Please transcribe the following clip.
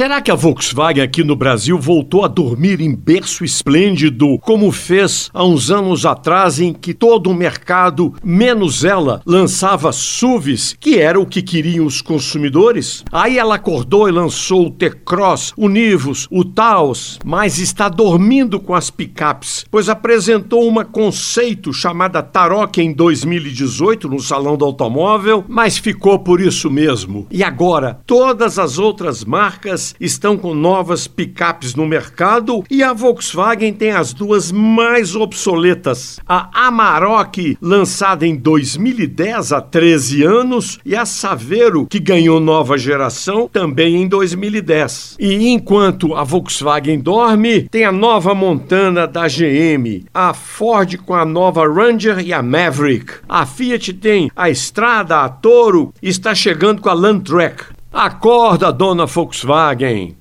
Será que a Volkswagen aqui no Brasil voltou a dormir em berço esplêndido, como fez há uns anos atrás, em que todo o mercado, menos ela, lançava SUVs, que era o que queriam os consumidores? Aí ela acordou e lançou o T-Cross, o Nivus, o Taos, mas está dormindo com as picapes, pois apresentou uma conceito chamada Tarok em 2018 no Salão do Automóvel, mas ficou por isso mesmo. E agora, todas as outras estão com novas picapes no mercado e a Volkswagen tem as duas mais obsoletas. A Amarok, lançada em 2010 há 13 anos, e a Saveiro, que ganhou nova geração também em 2010. E enquanto a Volkswagen dorme, tem a nova Montana da GM, a Ford com a nova Ranger e a Maverick. A Fiat tem a Estrada, a Toro, e está chegando com a Landtrek. Acorda, dona Volkswagen!